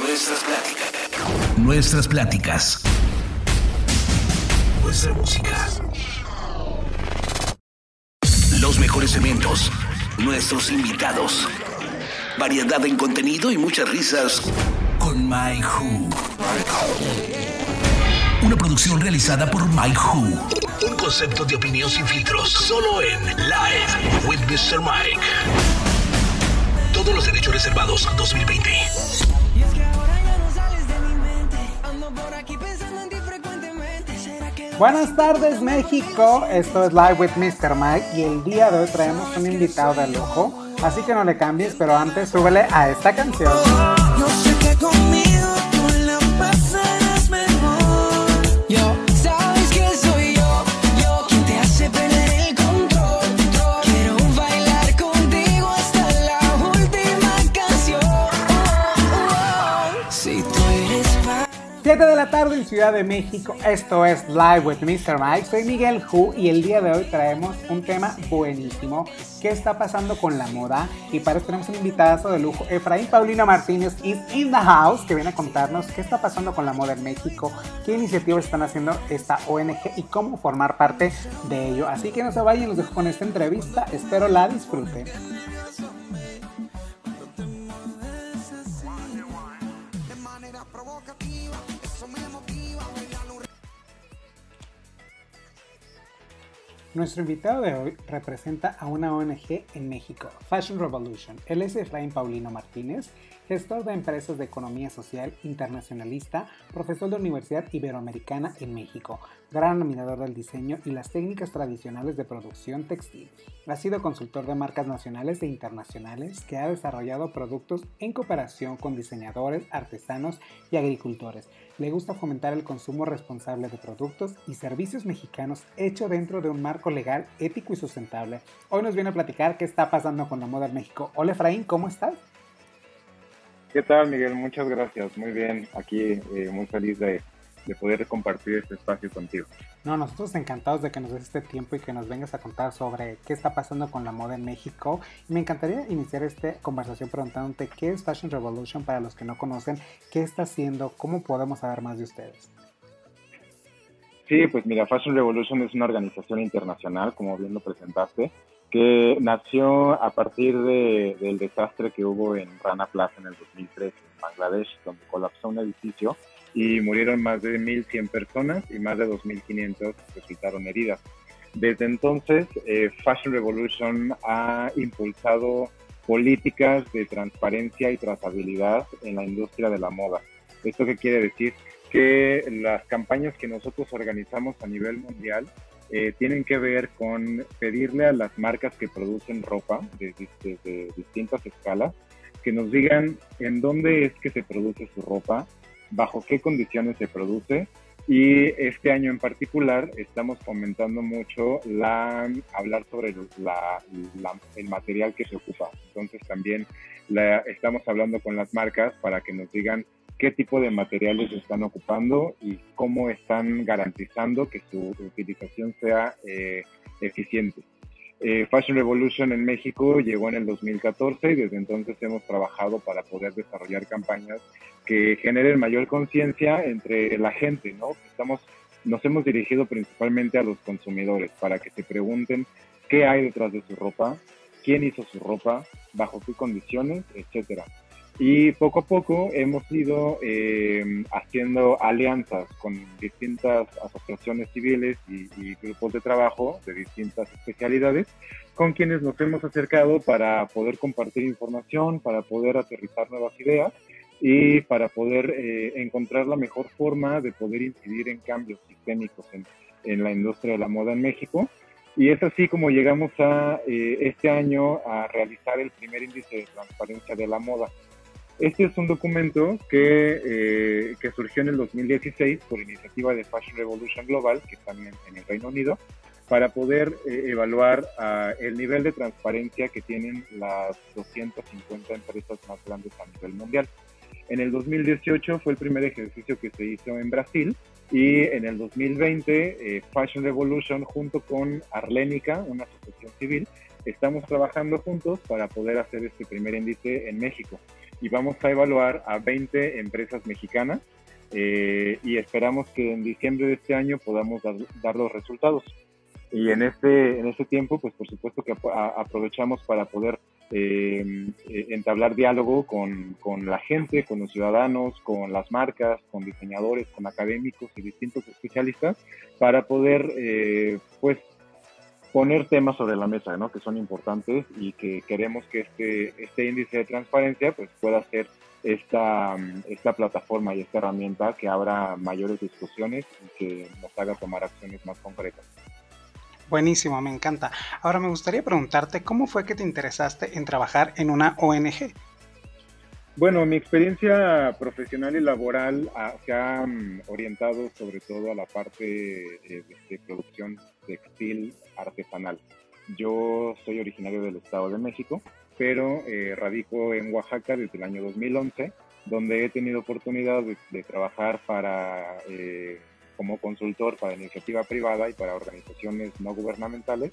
Nuestras pláticas. Nuestras pláticas. Nuestra música. Los mejores eventos. Nuestros invitados. Variedad en contenido y muchas risas con My Who. Una producción realizada por My Who. Un concepto de opinión sin filtros. Solo en Live with Mr. Mike. Todos los derechos reservados 2020. Buenas tardes México, esto es Live with Mr. Mike y el día de hoy traemos un invitado de lujo, así que no le cambies, pero antes súbele a esta canción. Conmigo tarde en Ciudad de México, esto es Live with Mr. Mike, soy Miguel Hu y el día de hoy traemos un tema buenísimo, ¿qué está pasando con la moda? Y para eso tenemos un invitado de lujo, Efraín Paulino Martínez is in the house, que viene a contarnos qué está pasando con la moda en México, qué iniciativas están haciendo esta ONG y cómo formar parte de ello. Así que no se vayan, los dejo con esta entrevista, espero la disfruten. Nuestro invitado de hoy representa a una ONG en México, Fashion Revolution. Él es Efraín Paulino Martínez, gestor de empresas de economía social internacionalista, profesor de Universidad Iberoamericana en México, gran nominador del diseño y las técnicas tradicionales de producción textil. Ha sido consultor de marcas nacionales e internacionales que ha desarrollado productos en cooperación con diseñadores, artesanos y agricultores le gusta fomentar el consumo responsable de productos y servicios mexicanos hecho dentro de un marco legal, ético y sustentable. Hoy nos viene a platicar qué está pasando con la moda en México. Hola Efraín, ¿cómo estás? ¿Qué tal Miguel? Muchas gracias. Muy bien, aquí eh, muy feliz de de poder compartir este espacio contigo. No, nosotros encantados de que nos des este tiempo y que nos vengas a contar sobre qué está pasando con la moda en México. Y me encantaría iniciar esta conversación preguntándote qué es Fashion Revolution para los que no conocen, qué está haciendo, cómo podemos saber más de ustedes. Sí, pues mira, Fashion Revolution es una organización internacional, como bien lo presentaste, que nació a partir de, del desastre que hubo en Rana Plaza en el 2003 en Bangladesh, donde colapsó un edificio y murieron más de 1.100 personas y más de 2.500 resultaron heridas. Desde entonces, eh, Fashion Revolution ha impulsado políticas de transparencia y trazabilidad en la industria de la moda. ¿Esto qué quiere decir? Que las campañas que nosotros organizamos a nivel mundial eh, tienen que ver con pedirle a las marcas que producen ropa de, de distintas escalas que nos digan en dónde es que se produce su ropa, bajo qué condiciones se produce y este año en particular estamos comentando mucho la hablar sobre la, el material que se ocupa. Entonces también la, estamos hablando con las marcas para que nos digan qué tipo de materiales están ocupando y cómo están garantizando que su utilización sea eh, eficiente. Eh, Fashion Revolution en México llegó en el 2014 y desde entonces hemos trabajado para poder desarrollar campañas que generen mayor conciencia entre la gente, ¿no? Estamos, nos hemos dirigido principalmente a los consumidores para que se pregunten qué hay detrás de su ropa, quién hizo su ropa, bajo qué condiciones, etcétera. Y poco a poco hemos ido eh, haciendo alianzas con distintas asociaciones civiles y, grupos de trabajo de distintas especialidades, con quienes nos hemos acercado para poder compartir información, para poder aterrizar nuevas ideas y para poder eh, encontrar la mejor forma de poder incidir en cambios sistémicos en, en, la industria de la moda en México. Y es así como llegamos a eh, este año a realizar el primer índice de transparencia de la moda. Este es un documento que, eh, que, surgió en el 2016 por iniciativa de Fashion Revolution Global, que está en, el Reino Unido, para poder eh, evaluar uh, el nivel de transparencia que tienen las 250 empresas más grandes a nivel mundial. En el 2018 fue el primer ejercicio que se hizo en Brasil y en el 2020 eh, Fashion Revolution junto con Arlénica, una asociación civil, estamos trabajando juntos para poder hacer este primer índice en México. Y vamos a evaluar a 20 empresas mexicanas eh, y esperamos que en diciembre de este año podamos dar, los resultados. Y en este, en este tiempo, pues por supuesto que aprovechamos para poder eh, entablar diálogo con, con, la gente, con los ciudadanos, con las marcas, con diseñadores, con académicos y distintos especialistas para poder, eh, pues, poner temas sobre la mesa, ¿no? Que son importantes y que queremos que este, este índice de transparencia, pues, pueda ser esta, esta plataforma y esta herramienta que abra mayores discusiones y que nos haga tomar acciones más concretas. Buenísimo, me encanta. Ahora me gustaría preguntarte cómo fue que te interesaste en trabajar en una ONG. Bueno, mi experiencia profesional y laboral ah, se ha mm, orientado sobre todo a la parte eh, de producción textil artesanal. Yo soy originario del Estado de México pero eh, radico en Oaxaca desde el año 2011, donde he tenido oportunidad de, trabajar para, eh, como consultor para iniciativa privada y para organizaciones no gubernamentales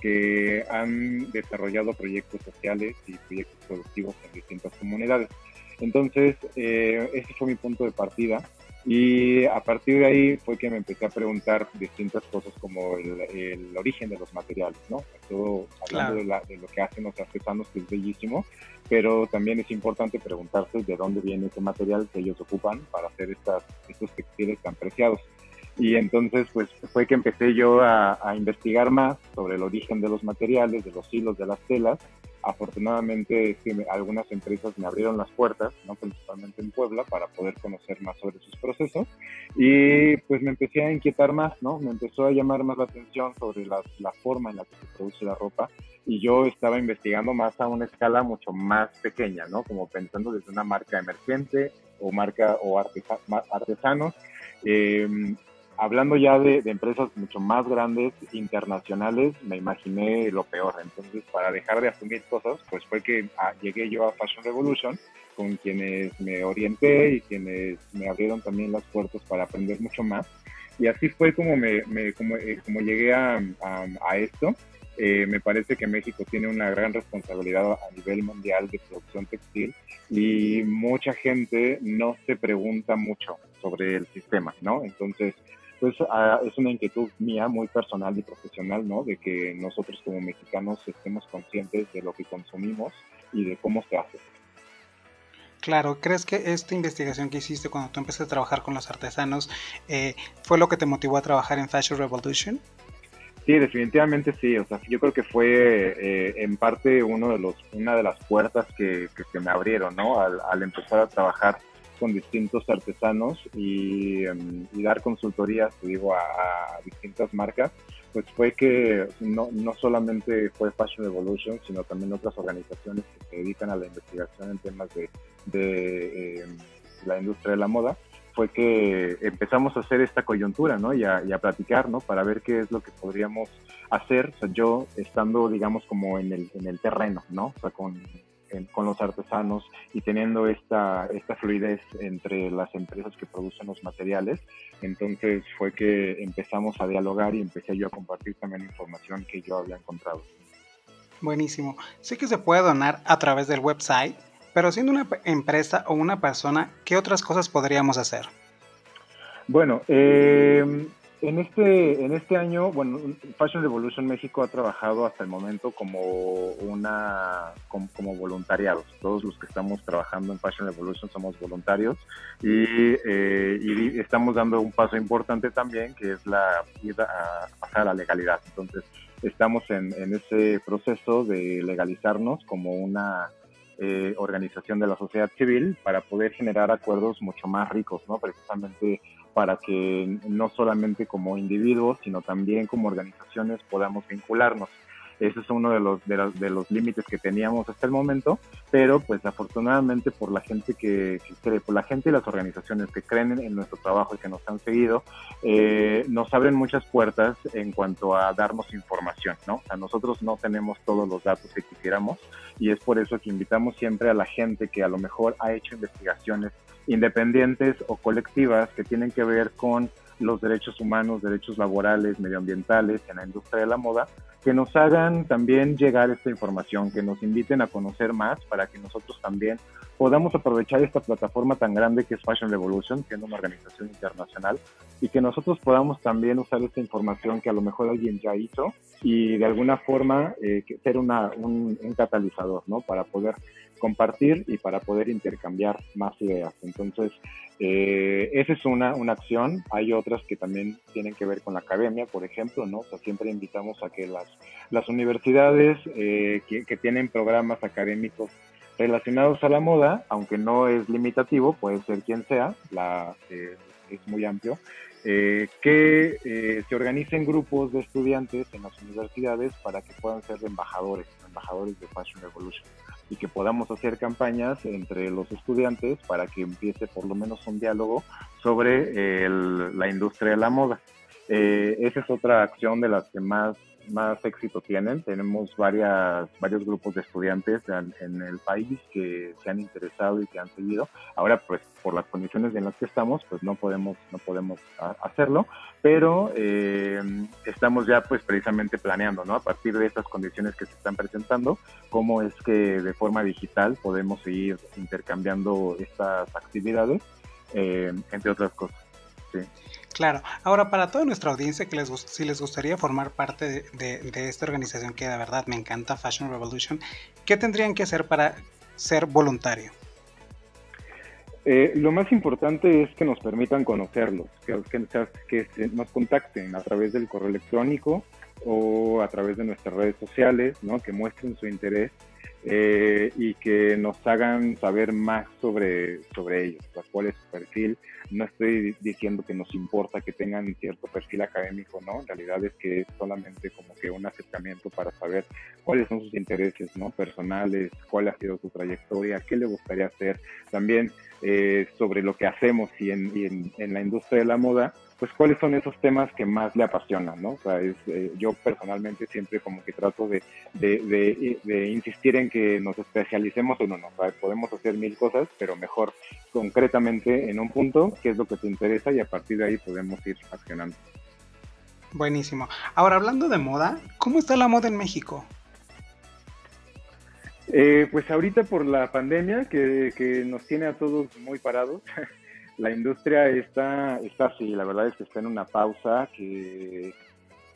que han desarrollado proyectos sociales y proyectos productivos en distintas comunidades. Entonces, eh, fue mi punto de partida y a partir de ahí fue que me empecé a preguntar distintas cosas como el, origen de los materiales, ¿no? Todo hablando de, lo que hacen los artesanos, que es bellísimo, pero también es importante preguntarse de dónde viene ese material que ellos ocupan para hacer estas, estos textiles tan preciados. Y entonces, pues fue que empecé yo a, a investigar más sobre el origen de los materiales, de los hilos, de las telas, afortunadamente algunas empresas me abrieron las puertas, ¿no? principalmente en Puebla, para poder conocer más sobre sus procesos y pues me empecé a inquietar más, ¿no? Me empezó a llamar más la atención sobre la, la forma en la que se produce la ropa y yo estaba investigando más a una escala mucho más pequeña, ¿no? Como pensando desde una marca emergente o marca o artesanos. Eh, hablando ya de, empresas mucho más grandes, internacionales, me imaginé lo peor. Entonces, para dejar de asumir cosas, pues fue que ah, llegué yo a Fashion Revolution, con quienes me orienté y quienes me abrieron también las puertas para aprender mucho más. Y así fue como, me, como, eh, como, llegué a, a, esto. Eh, me parece que México tiene una gran responsabilidad a nivel mundial de producción textil y mucha gente no se pregunta mucho sobre el sistema, ¿no? Entonces, pues es una inquietud mía muy personal y profesional, ¿no? De que nosotros como mexicanos estemos conscientes de lo que consumimos y de cómo se hace. Claro, ¿crees que esta investigación que hiciste cuando tú empezaste a trabajar con los artesanos eh, fue lo que te motivó a trabajar en Fashion Revolution? Sí, definitivamente sí. O sea, yo creo que fue eh, en parte uno de los, una de las puertas que, que se me abrieron, ¿no? Al, al empezar a trabajar con distintos artesanos y, em, dar consultorías, te digo, a, distintas marcas, pues fue que no, no solamente fue Fashion Revolution, sino también otras organizaciones que se dedican a la investigación en temas de, de em, la industria de la moda, fue que empezamos a hacer esta coyuntura, ¿no? Y a, y a, platicar, ¿no? Para ver qué es lo que podríamos hacer, o yo estando, digamos, como en el, en el terreno, ¿no? O sea, con, con los artesanos y teniendo esta, esta fluidez entre las empresas que producen los materiales. Entonces fue que empezamos a dialogar y empecé yo a compartir también información que yo había encontrado. Buenísimo. Sé que se puede donar a través del website, pero siendo una empresa o una persona, ¿qué otras cosas podríamos hacer? Bueno, eh, en este, en este año, bueno, Fashion Revolution México ha trabajado hasta el momento como una como, voluntariados. Todos los que estamos trabajando en Fashion Revolution somos voluntarios y, eh, estamos dando un paso importante también, que es la ir a pasar a la legalidad. Entonces, estamos en, en ese proceso de legalizarnos como una eh, organización de la sociedad civil para poder generar acuerdos mucho más ricos, ¿no? Precisamente para que no solamente como individuos, sino también como organizaciones podamos vincularnos. Ese es uno de los, de los, de los límites que teníamos hasta el momento, pero pues afortunadamente por la gente que, cree, por la gente y las organizaciones que creen en nuestro trabajo y que nos han seguido, eh, nos abren muchas puertas en cuanto a darnos información, ¿no? O sea, nosotros no tenemos todos los datos que quisiéramos y es por eso que invitamos siempre a la gente que a lo mejor ha hecho investigaciones independientes o colectivas que tienen que ver con los derechos humanos, derechos laborales, medioambientales en la industria de la moda, que nos hagan también llegar esta información, que nos inviten a conocer más para que nosotros también podamos aprovechar esta plataforma tan grande que es Fashion Revolution, siendo una organización internacional, y que nosotros podamos también usar esta información que a lo mejor alguien ya hizo y de alguna forma eh, ser una, un, catalizador, ¿no? Para poder compartir y para poder intercambiar más ideas. Entonces, eh, esa es una, una acción. Hay otras que también tienen que ver con la academia, por ejemplo, ¿no? O sea, siempre invitamos a que las, las universidades eh, que, que tienen programas académicos relacionados a la moda, aunque no es limitativo, puede ser quien sea, la, eh, es muy amplio, eh, que eh, se organicen grupos de estudiantes en las universidades para que puedan ser embajadores, embajadores de Fashion Revolution y que podamos hacer campañas entre los estudiantes para que empiece por lo menos un diálogo sobre la industria de la moda. esa es otra acción de las que más más éxito tienen. Tenemos varias, varios grupos de estudiantes en, el país que se han interesado y que han seguido. Ahora, pues por las condiciones en las que estamos, pues no podemos, no podemos hacerlo, pero eh, estamos ya pues precisamente planeando, ¿no? A partir de estas condiciones que se están presentando, cómo es que de forma digital podemos seguir intercambiando estas actividades, eh, entre otras cosas. Sí. Claro, ahora para toda nuestra audiencia que les si les gustaría formar parte de, esta organización que de verdad me encanta, Fashion Revolution, ¿qué tendrían que hacer para ser voluntario? Eh, lo más importante es que nos permitan conocerlos, que, que, nos contacten a través del correo electrónico o a través de nuestras redes sociales, ¿no? que muestren su interés eh, y que nos hagan saber más sobre, sobre ellos, cuál es su perfil. No estoy diciendo que nos importa que tengan cierto perfil académico, ¿no? En realidad es que es solamente como que un acercamiento para saber cuáles son sus intereses, ¿no? Personales, cuál ha sido su trayectoria, qué le gustaría hacer. También eh, sobre lo que hacemos y en, en la industria de la moda, pues cuáles son esos temas que más le apasionan, ¿no? O sea, eh, yo personalmente siempre como que trato de, de, insistir en que nos especialicemos en uno, o podemos hacer mil cosas, pero mejor concretamente en un punto, qué es lo que te interesa y a partir de ahí podemos ir accionando. Buenísimo. Ahora, hablando de moda, ¿cómo está la moda en México? Eh, pues ahorita por la pandemia que, que nos tiene a todos muy parados, la industria está, está así, la verdad es que está en una pausa que,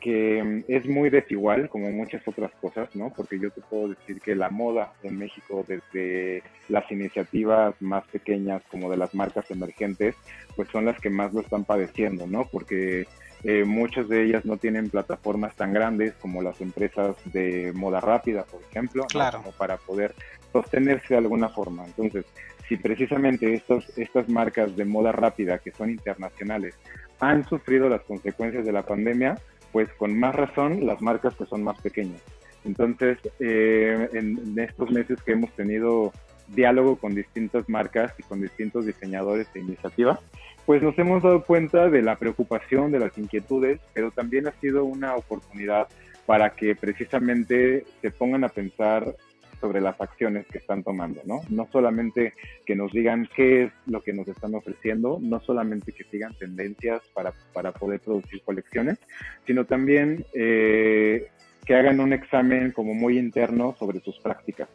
que es muy desigual, como muchas otras cosas, ¿no? Porque yo te puedo decir que la moda en México, desde las iniciativas más pequeñas como de las marcas emergentes, pues son las que más lo están padeciendo, ¿no? Porque eh, muchas de ellas no tienen plataformas tan grandes como las empresas de moda rápida, por ejemplo, claro. como para poder sostenerse de alguna forma. Entonces, si precisamente estos, estas marcas de moda rápida que son internacionales han sufrido las consecuencias de la pandemia, pues con más razón las marcas que son más pequeñas. Entonces, eh, en, estos meses que hemos tenido diálogo con distintas marcas y con distintos diseñadores de iniciativa, pues nos hemos dado cuenta de la preocupación, de las inquietudes, pero también ha sido una oportunidad para que precisamente se pongan a pensar sobre las acciones que están tomando, ¿no? No solamente que nos digan qué es lo que nos están ofreciendo, no solamente que sigan tendencias para, para poder producir colecciones, sino también eh, que hagan un examen como muy interno sobre sus prácticas.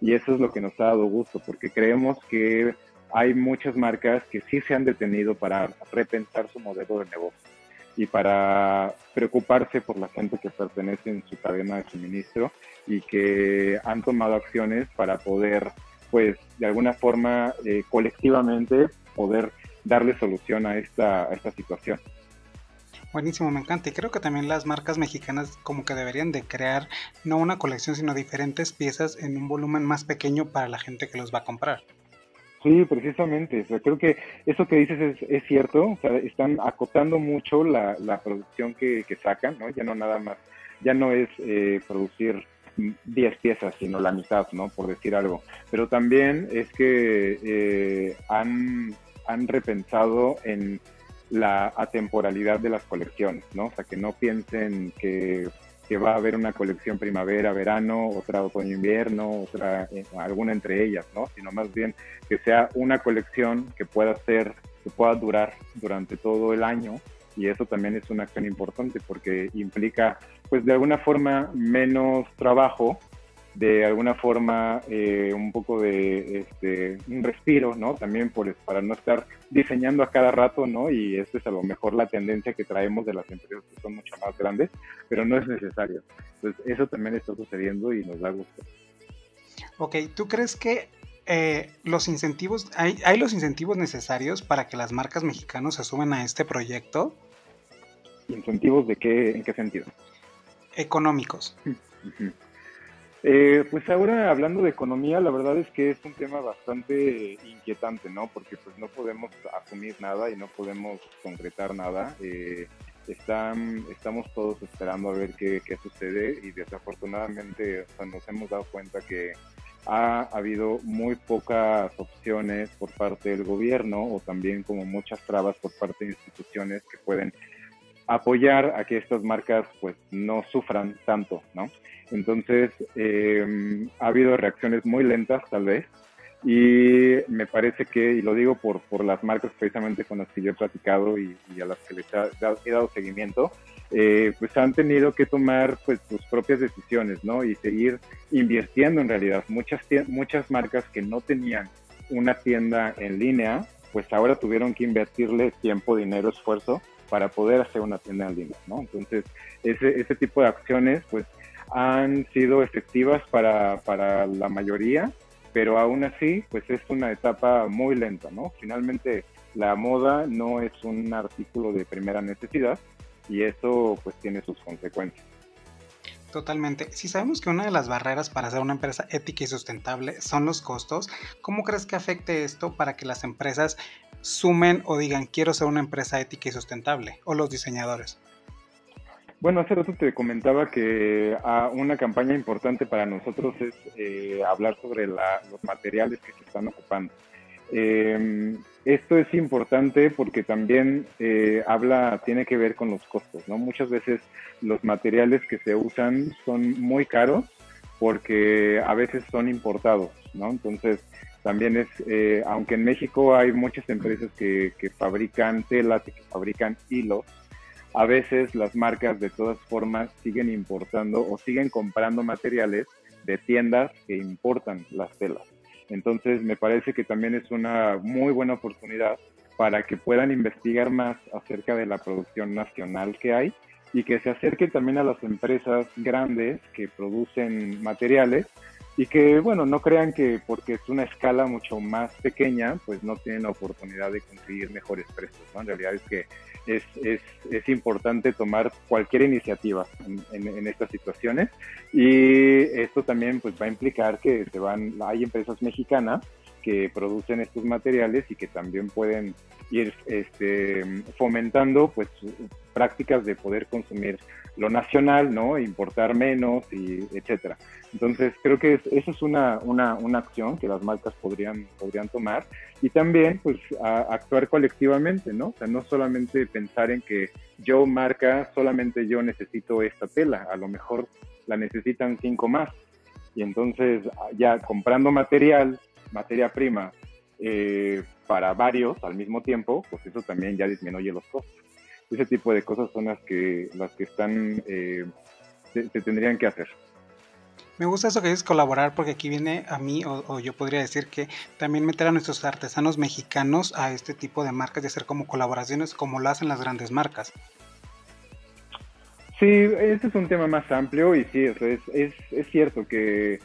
Y eso es lo que nos ha dado gusto, porque creemos que hay muchas marcas que sí se han detenido para repensar su modelo de negocio y para preocuparse por la gente que pertenece en su cadena de suministro y que han tomado acciones para poder, pues, de alguna forma, eh, colectivamente, poder darle solución a esta, a esta situación. Buenísimo, me encanta. Y creo que también las marcas mexicanas como que deberían de crear no una colección, sino diferentes piezas en un volumen más pequeño para la gente que los va a comprar. Sí, precisamente. O sea, creo que eso que dices es, es cierto. O sea, están acotando mucho la, producción que, que, sacan, ¿no? Ya no nada más, ya no es eh, producir 10 piezas, sino la mitad, ¿no? Por decir algo. Pero también es que eh, han, han repensado en la atemporalidad de las colecciones, ¿no? O sea, que no piensen que, que va a haber una colección primavera, verano, otra otoño-invierno, otra, eh, alguna entre ellas, ¿no? Sino más bien que sea una colección que pueda ser, que pueda durar durante todo el año y eso también es una acción importante porque implica, pues de alguna forma, menos trabajo, de alguna forma eh, un poco de este, un respiro, ¿no? También por, para no estar diseñando a cada rato, ¿no? Y esta es a lo mejor la tendencia que traemos de las empresas que son mucho más grandes, pero no es necesario. Entonces, eso también está sucediendo y nos da gusto. Ok, ¿tú crees que eh, los incentivos, hay, hay los incentivos necesarios para que las marcas mexicanas se sumen a este proyecto? ¿Incentivos de qué, en qué sentido? Económicos. Eh, pues ahora hablando de economía, la verdad es que es un tema bastante inquietante, ¿no? Porque pues no podemos asumir nada y no podemos concretar nada. Eh, están, estamos todos esperando a ver qué, qué sucede y desafortunadamente nos hemos dado cuenta que ha habido muy pocas opciones por parte del gobierno o también como muchas trabas por parte de instituciones que pueden apoyar a que estas marcas pues no sufran tanto, ¿no? Entonces eh, ha habido reacciones muy lentas tal vez y me parece que, y lo digo por, por las marcas precisamente con las que yo he platicado y, a las que les he dado, seguimiento, eh, pues han tenido que tomar pues sus propias decisiones, ¿no? Y seguir invirtiendo en realidad. Muchas, muchas marcas que no tenían una tienda en línea, pues ahora tuvieron que invertirle tiempo, dinero, esfuerzo para poder hacer una tienda en línea, ¿no? Entonces, ese, ese tipo de acciones, pues, han sido efectivas para, para la mayoría, pero aún así, pues es una etapa muy lenta, ¿no? Finalmente, la moda no es un artículo de primera necesidad y eso, pues, tiene sus consecuencias. Totalmente. Si sabemos que una de las barreras para ser una empresa ética y sustentable son los costos, ¿cómo crees que afecte esto para que las empresas sumen o digan quiero ser una empresa ética y sustentable o los diseñadores? Bueno, hace rato te comentaba que ah, una campaña importante para nosotros es eh, hablar sobre los materiales que se están ocupando. Em, esto es importante porque también eh, habla, tiene que ver con los costos, ¿no? Muchas veces los materiales que se usan son muy caros porque a veces son importados, ¿no? Entonces, también es, eh, aunque en México hay muchas empresas que, que fabrican telas y que fabrican hilos, a veces las marcas de todas formas siguen importando o siguen comprando materiales de tiendas que importan las telas. Entonces me parece que también es una muy buena oportunidad para que puedan investigar más acerca de la producción nacional que hay y que se acerquen también a las empresas grandes que producen materiales y que, bueno, no crean que porque es una escala mucho más pequeña, pues no tienen la oportunidad de conseguir mejores precios, ¿no? En realidad es que es, es, es importante tomar cualquier iniciativa en, en, estas situaciones y esto también pues va a implicar que se van, hay empresas mexicanas que producen estos materiales y que también pueden ir este, fomentando pues prácticas de poder consumir lo nacional, ¿no? Importar menos y etcétera. Entonces creo que eso es una, una, una, acción que las marcas podrían, podrían tomar y también pues actuar colectivamente, ¿no? O sea, no solamente pensar en que yo marca, solamente yo necesito esta tela, a lo mejor la necesitan cinco más. Y entonces ya comprando material, materia prima, eh, para varios al mismo tiempo, pues eso también ya disminuye los costos. Ese tipo de cosas son las que, las que están, eh, se, tendrían que hacer. Me gusta eso que dices colaborar porque aquí viene a mí, o, yo podría decir que también meter a nuestros artesanos mexicanos a este tipo de marcas y hacer como colaboraciones como lo hacen las grandes marcas. Sí, este es un tema más amplio y sí, es, es, es cierto que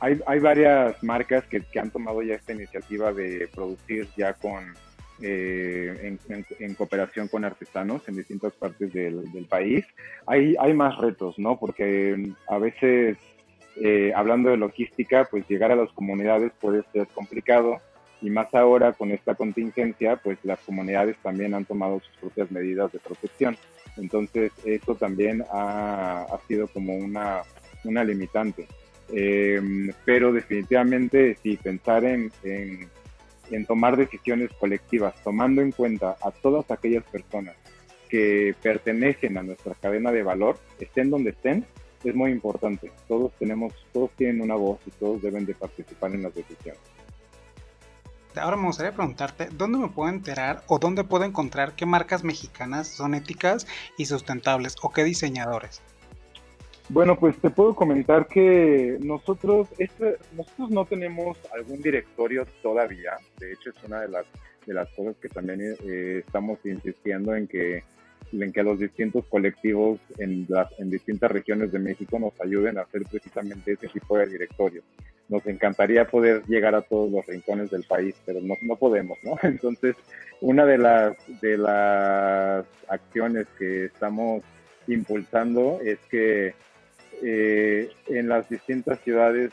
hay, hay, varias marcas que, han tomado ya esta iniciativa de producir ya con eh, en, cooperación con artesanos en distintas partes del, país. Hay, hay más retos, ¿no? Porque a veces, eh, hablando de logística, pues llegar a las comunidades puede ser complicado y más ahora con esta contingencia, pues las comunidades también han tomado sus propias medidas de protección. Entonces, eso también ha, sido como una limitante. Eh, pero definitivamente sí, pensar en, en, tomar decisiones colectivas, tomando en cuenta a todas aquellas personas que pertenecen a nuestra cadena de valor, estén donde estén, es muy importante. Todos tenemos, todos tienen una voz y todos deben de participar en las decisiones. Ahora me gustaría preguntarte, ¿dónde me puedo enterar o dónde puedo encontrar qué marcas mexicanas son éticas y sustentables o qué diseñadores? Bueno, pues te puedo comentar que nosotros, este, nosotros no tenemos algún directorio todavía. De hecho, es una de las, de las cosas que también eh, estamos insistiendo en que, en que los distintos colectivos en, las, en distintas regiones de México nos ayuden a hacer precisamente ese tipo de directorio. Nos encantaría poder llegar a todos los rincones del país, pero no, no podemos, ¿no? Entonces, una de las, de las acciones que estamos impulsando es que eh, en las distintas ciudades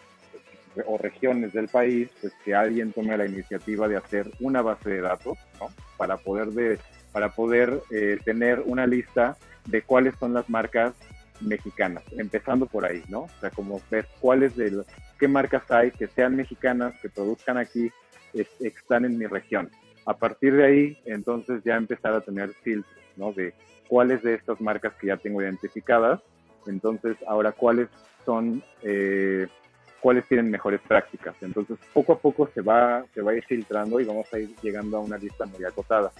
o regiones del país, pues que alguien tome la iniciativa de hacer una base de datos, ¿no? Para poder, de, para poder eh, tener una lista de cuáles son las marcas mexicanas, empezando por ahí, ¿no? O sea, como ver cuáles de las, qué marcas hay que sean mexicanas, que produzcan aquí, están en mi región. A partir de ahí, entonces ya empezar a tener filtros, ¿no? De cuáles de estas marcas que ya tengo identificadas entonces, ahora, ¿cuáles son, eh, cuáles tienen mejores prácticas? Entonces, poco a poco se va, se va a ir filtrando y vamos a ir llegando a una lista muy acotada.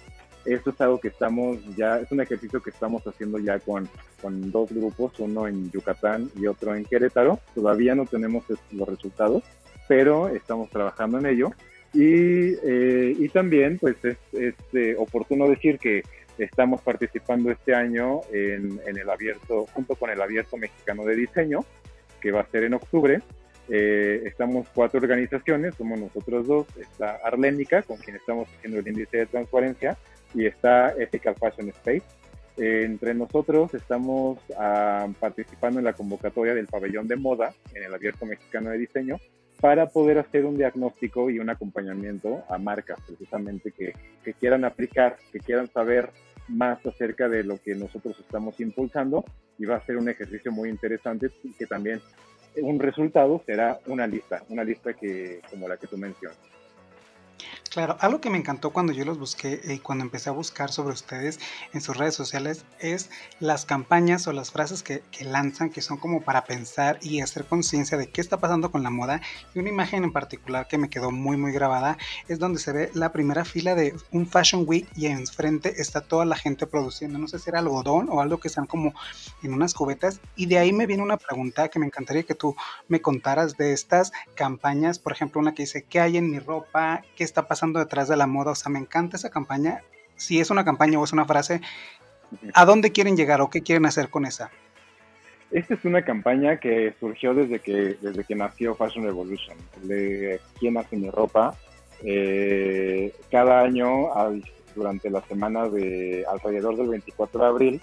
Esto es algo que estamos ya, es un ejercicio que estamos haciendo ya con, con dos grupos, uno en Yucatán y otro en Querétaro. Todavía no tenemos los resultados, pero estamos trabajando en ello. Y, eh, y también, pues es, es eh, oportuno decir que Estamos participando este año en, el abierto, junto con el abierto mexicano de diseño, que va a ser en octubre. Eh, estamos cuatro organizaciones, somos nosotros dos, está Arlénica, con quien estamos haciendo el índice de transparencia, y está Ethical Fashion Space. Eh, entre nosotros estamos ah, participando en la convocatoria del pabellón de moda en el abierto mexicano de diseño para poder hacer un diagnóstico y un acompañamiento a marcas precisamente que, que quieran aplicar, que quieran saber más acerca de lo que nosotros estamos impulsando y va a ser un ejercicio muy interesante y que también un resultado será una lista, una lista que como la que tú mencionas. Claro, algo que me encantó cuando yo los busqué y cuando empecé a buscar sobre ustedes en sus redes sociales es las campañas o las frases que, lanzan que son como para pensar y hacer conciencia de qué está pasando con la moda. Y una imagen en particular que me quedó muy muy grabada es donde se ve la primera fila de un Fashion Week y enfrente está toda la gente produciendo, no sé si era algodón o algo que están como en unas cubetas. Y de ahí me viene una pregunta que me encantaría que tú me contaras de estas campañas, por ejemplo una que dice, ¿qué hay en mi ropa? ¿Qué está pasando? Detrás de la moda. O sea, me encanta esa campaña. Si es una campaña o es una frase, ¿a dónde quieren llegar o qué quieren hacer con esa? Esta es una campaña que surgió desde que, desde que nació Fashion Revolution, de quién hace mi ropa. Eh, cada año, durante la semana de alrededor del 24 de abril,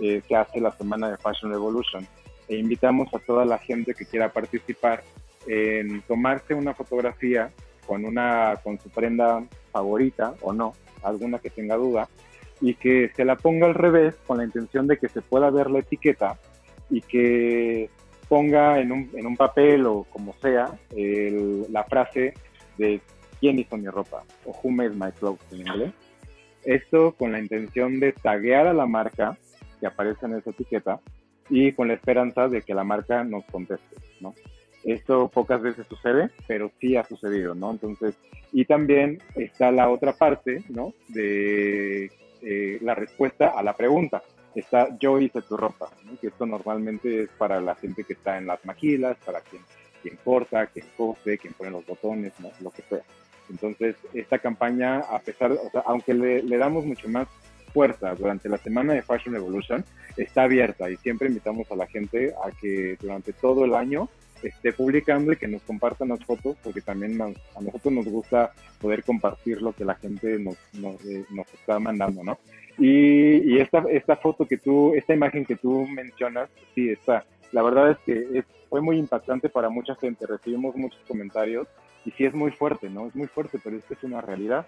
eh, se hace la semana de Fashion Revolution e invitamos a toda la gente que quiera participar en tomarse una fotografía con una con su prenda favorita o no, alguna que tenga duda, y que se la ponga al revés con la intención de que se pueda ver la etiqueta y que ponga en un, en un papel o como sea la frase de quién hizo mi ropa o who made my clothes en inglés. Esto con la intención de taguear a la marca que aparece en esa etiqueta y con la esperanza de que la marca nos conteste, ¿no? Esto pocas veces sucede, pero sí ha sucedido, ¿no? Entonces, y también está la otra parte, ¿no? De eh, la respuesta a la pregunta. Está yo hice tu ropa, ¿no? que esto normalmente es para la gente que está en las maquilas, para quien, quien corta, quien cose, quien pone los botones, ¿no? lo que sea. Entonces, esta campaña, a pesar, o sea, aunque le, le damos mucho más fuerza durante la semana de Fashion Revolution, está abierta y siempre invitamos a la gente a que durante todo el año esté publicando y que nos compartan las fotos, porque también a nosotros nos gusta poder compartir lo que la gente nos, nos, eh, está mandando, ¿no? Y, y, esta, esta foto que tú, esta imagen que tú mencionas, sí, está. La verdad es que fue muy impactante para mucha gente, recibimos muchos comentarios y sí es muy fuerte, ¿no? Es muy fuerte, pero es que es una realidad.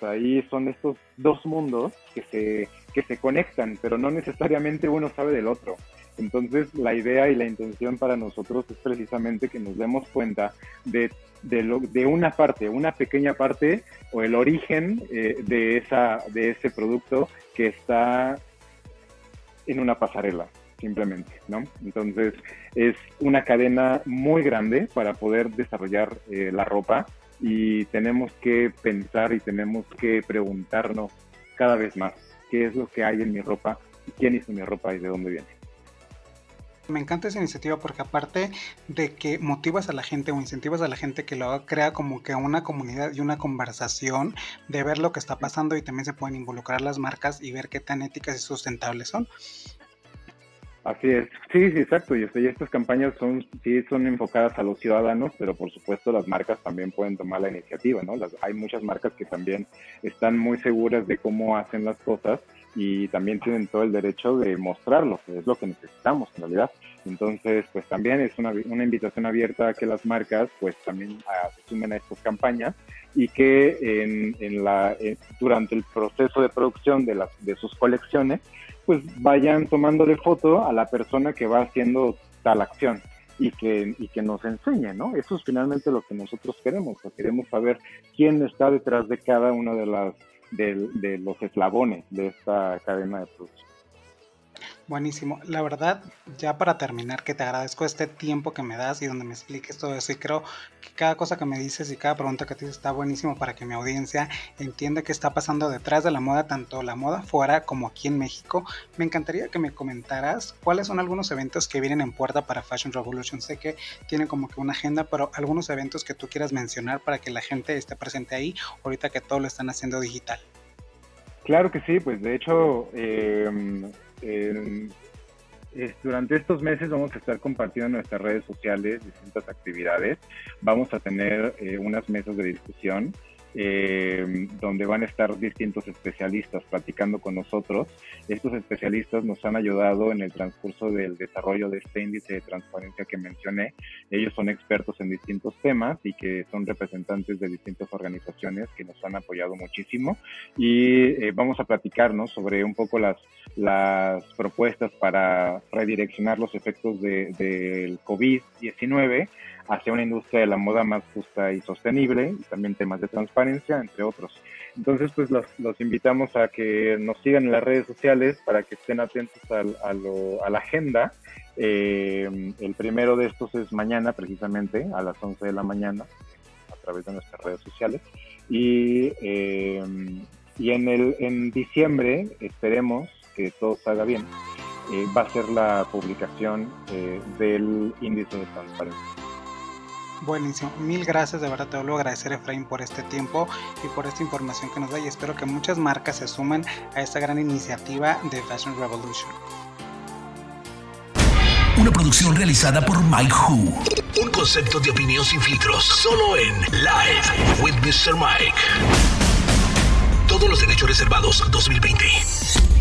ahí son estos dos mundos que se, que se conectan, pero no necesariamente uno sabe del otro. Entonces, la idea y la intención para nosotros es precisamente que nos demos cuenta de, de, una parte, una pequeña parte o el origen eh, de, esa, de ese producto que está en una pasarela, simplemente, ¿no? Entonces, es una cadena muy grande para poder desarrollar eh, la ropa y tenemos que pensar y tenemos que preguntarnos cada vez más qué es lo que hay en mi ropa, quién hizo mi ropa y de dónde viene. Me encanta esa iniciativa porque aparte de que motivas a la gente o incentivas a la gente que lo haga, crea como que una comunidad y una conversación de ver lo que está pasando y también se pueden involucrar las marcas y ver qué tan éticas y sustentables son. Así es, sí, sí, exacto. Y, estas campañas son, sí, son enfocadas a los ciudadanos, pero por supuesto las marcas también pueden tomar la iniciativa, ¿no? hay muchas marcas que también están muy seguras de cómo hacen las cosas y también tienen todo el derecho de mostrarlo, que es lo que necesitamos en realidad. Entonces, pues también es una, una invitación abierta a que las marcas pues también ah, se sumen a estas campañas y que en, en la, durante el proceso de producción de, las, de sus colecciones pues vayan tomándole foto a la persona que va haciendo tal acción y que, y que nos enseñe, ¿no? Eso es finalmente lo que nosotros queremos, queremos saber quién está detrás de cada una de las de, los eslabones de esta cadena de producción. Buenísimo. La verdad, ya para terminar, que te agradezco este tiempo que me das y donde me expliques todo eso. Y creo que cada cosa que me dices y cada pregunta que te dices está buenísimo para que mi audiencia entienda qué está pasando detrás de la moda, tanto la moda fuera como aquí en México. Me encantaría que me comentaras cuáles son algunos eventos que vienen en puerta para Fashion Revolution. Sé que tienen como que una agenda, pero algunos eventos que tú quieras mencionar para que la gente esté presente ahí, ahorita que todo lo están haciendo digital. Claro que sí, pues de hecho, eh, durante estos meses vamos a estar compartiendo en nuestras redes sociales distintas actividades. Vamos a tener eh, unas mesas de discusión eh, donde van a estar distintos especialistas platicando con nosotros. Estos especialistas nos han ayudado en el transcurso del desarrollo de este índice de transparencia que mencioné. Ellos son expertos en distintos temas y que son representantes de distintas organizaciones que nos han apoyado muchísimo. Y eh, vamos a platicarnos sobre un poco las, las propuestas para redireccionar los efectos del de, COVID-19 hacia una industria de la moda más justa y sostenible, y también temas de transparencia, entre otros. Entonces, pues los, los invitamos a que nos sigan en las redes sociales para que estén atentos a, lo, a la agenda. Eh, el primero de estos es mañana, precisamente, a las 11 de la mañana, a través de nuestras redes sociales. Y, eh, y en, el, en diciembre, esperemos que todo salga bien, eh, va a ser la publicación del índice de transparencia. Buenísimo, mil gracias, de verdad te vuelvo a agradecer Efraín por este tiempo y por esta información que nos da y espero que muchas marcas se sumen a esta gran iniciativa de Fashion Revolution. Una producción realizada por Mike Who. Un concepto de opinión sin filtros, solo en Live with Mr. Mike. Todos los derechos reservados 2020.